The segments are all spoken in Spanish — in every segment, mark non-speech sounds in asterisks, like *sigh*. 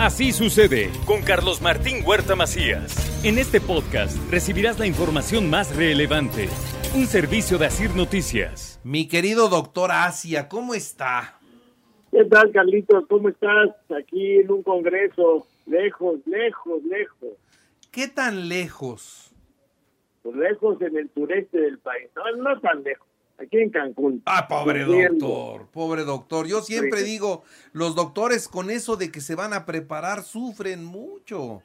Así sucede con Carlos Martín Huerta Macías. En este podcast recibirás la información más relevante. Un servicio de Asir Noticias. Mi querido doctor Asia, ¿cómo está? ¿Qué tal, Carlitos? ¿Cómo estás? Aquí en un congreso, lejos, lejos, lejos. ¿Qué tan lejos? Pues lejos en el sureste del país. No, no tan lejos. Aquí en Cancún. Ah, pobre doctor, pobre doctor. Yo siempre digo, los doctores con eso de que se van a preparar sufren mucho.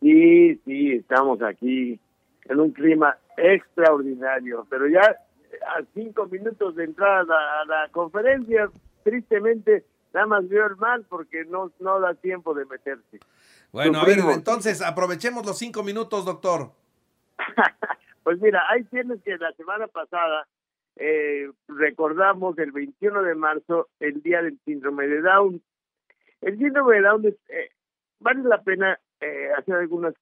Sí, sí, estamos aquí en un clima extraordinario, pero ya a cinco minutos de entrada a la conferencia tristemente nada más vio el mal porque no, no da tiempo de meterse. Bueno, a ver, entonces aprovechemos los cinco minutos, doctor. *laughs* pues mira, ahí tienes que la semana pasada eh, recordamos el 21 de marzo el día del síndrome de Down. El síndrome de Down eh, vale la pena eh, hacer algunas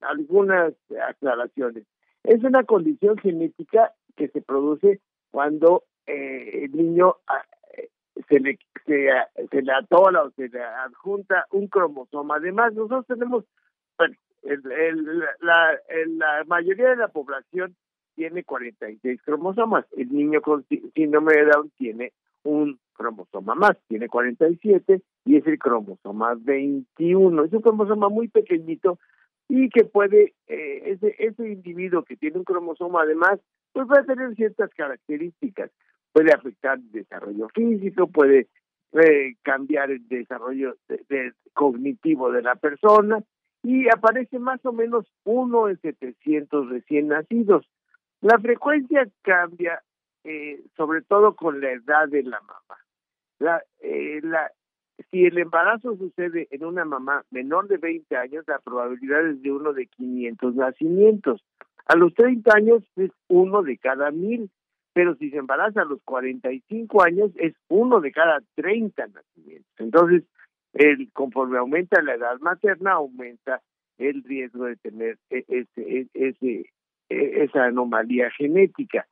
algunas aclaraciones. Es una condición genética que se produce cuando el niño ah, se le, se, se le atola o se le adjunta un cromosoma. Además, nosotros tenemos, bueno, el, la, la mayoría de la población tiene 46 cromosomas. El niño con síndrome de Down tiene un cromosoma más, tiene 47 y es el cromosoma 21. Es un cromosoma muy pequeñito y que puede, eh, ese, ese individuo que tiene un cromosoma además, pues va a tener ciertas características puede afectar el desarrollo físico, puede eh, cambiar el desarrollo cognitivo de la persona y aparece más o menos uno en 700 recién nacidos. La frecuencia cambia eh, sobre todo con la edad de la mamá. La, eh, la, si el embarazo sucede en una mamá menor de 20 años, la probabilidad es de uno de 500 nacimientos. A los 30 años es uno de cada mil pero si se embaraza a los 45 años es uno de cada 30 nacimientos. Entonces, el, conforme aumenta la edad materna, aumenta el riesgo de tener e, ese, ese, e, esa anomalía genética.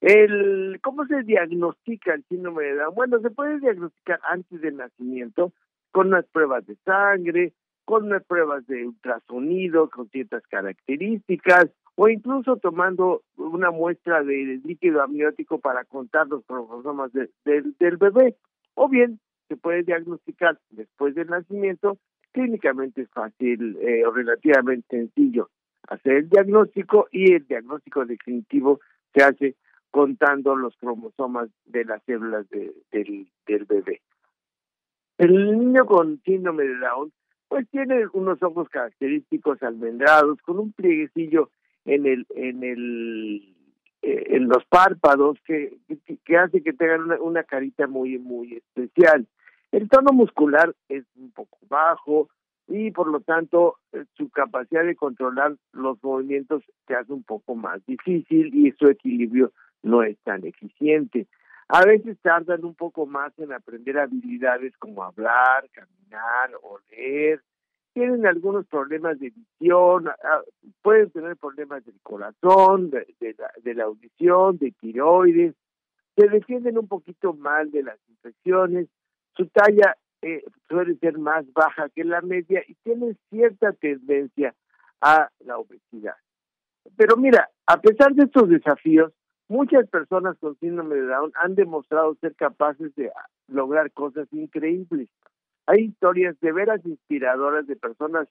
El, ¿Cómo se diagnostica el síndrome de Down? Bueno, se puede diagnosticar antes del nacimiento con unas pruebas de sangre, con unas pruebas de ultrasonido con ciertas características, o incluso tomando una muestra de líquido amniótico para contar los cromosomas del bebé, o bien se puede diagnosticar después del nacimiento, clínicamente es fácil eh, o relativamente sencillo hacer el diagnóstico y el diagnóstico definitivo se hace contando los cromosomas de las células del, del bebé. El niño con síndrome de Down pues tiene unos ojos característicos almendrados con un plieguecillo en el en el eh, en los párpados que, que, hace que tengan una, una, carita muy muy especial el tono muscular es un poco bajo y por lo tanto eh, su capacidad de controlar los movimientos se hace un poco más difícil y su equilibrio no es tan eficiente. A veces tardan un poco más en aprender habilidades como hablar, caminar o leer, tienen algunos problemas de visión, ah, pueden tener problemas del corazón, de, la, audición, de tiroides, se defienden un poquito mal de las infecciones, su talla eh, suele ser más baja que la media y tienen cierta tendencia a la obesidad. Pero mira, a pesar de estos desafíos, muchas personas con síndrome de Down han demostrado ser capaces de lograr cosas increíbles. Hay historias de veras inspiradoras de personas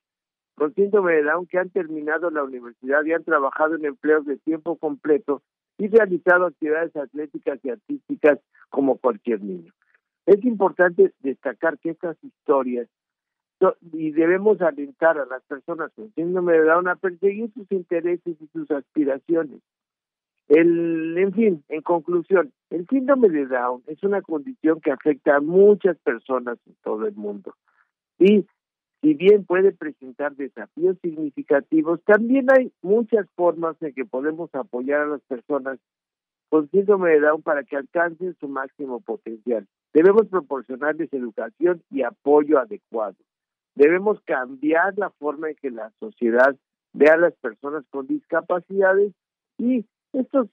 con síndrome de Down que han terminado la universidad y han trabajado en empleos de tiempo completo y realizado actividades atléticas y artísticas como cualquier niño. Es importante destacar que estas historias y debemos alentar a las personas con síndrome de Down a perseguir sus intereses y sus aspiraciones. El, en fin, en conclusión, el síndrome de Down es una condición que afecta a muchas personas en todo el mundo. Y si bien puede presentar desafíos significativos, también hay muchas formas en que podemos apoyar a las personas con síndrome de Down para que alcancen su máximo potencial. Debemos proporcionarles educación y apoyo adecuado. Debemos cambiar la forma en que la sociedad ve a las personas con discapacidades y estos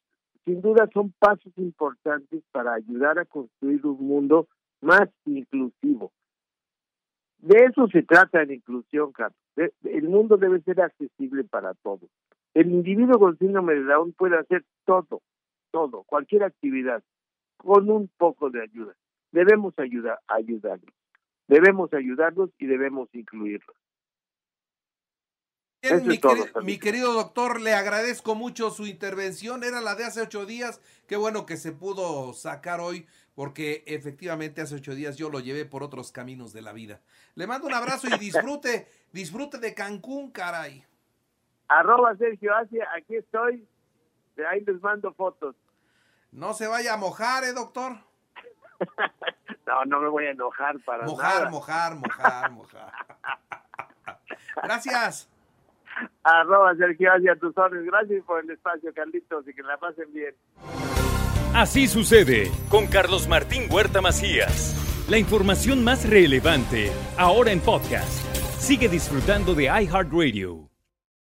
sin duda son pasos importantes para ayudar a construir un mundo más inclusivo. De eso se trata en inclusión, Carlos. El mundo debe ser accesible para todos. El individuo con síndrome de Down puede hacer todo, todo, cualquier actividad, con un poco de ayuda. Debemos ayudar, ayudarlos. Debemos ayudarlos y debemos incluirlos. mi, querido doctor, le agradezco mucho su intervención. Era la de hace ocho días. Qué bueno que se pudo sacar hoy, porque efectivamente hace ocho días yo lo llevé por otros caminos de la vida. Le mando un abrazo y *laughs* disfrute, disfrute de Cancún, caray. Arroba Sergio Asia, aquí estoy. De ahí les mando fotos. No se vaya a mojar, ¿eh, doctor? *laughs* no, no me voy a enojar para mojar, nada. Mojar, mojar, mojar, *laughs* Gracias. Arroba Sergio Asia, tus órdenes. Gracias por el espacio, Carlitos, y que la pasen bien. Así sucede con Carlos Martín Huerta Macías. La información más relevante, ahora en podcast. Sigue disfrutando de iHeartRadio.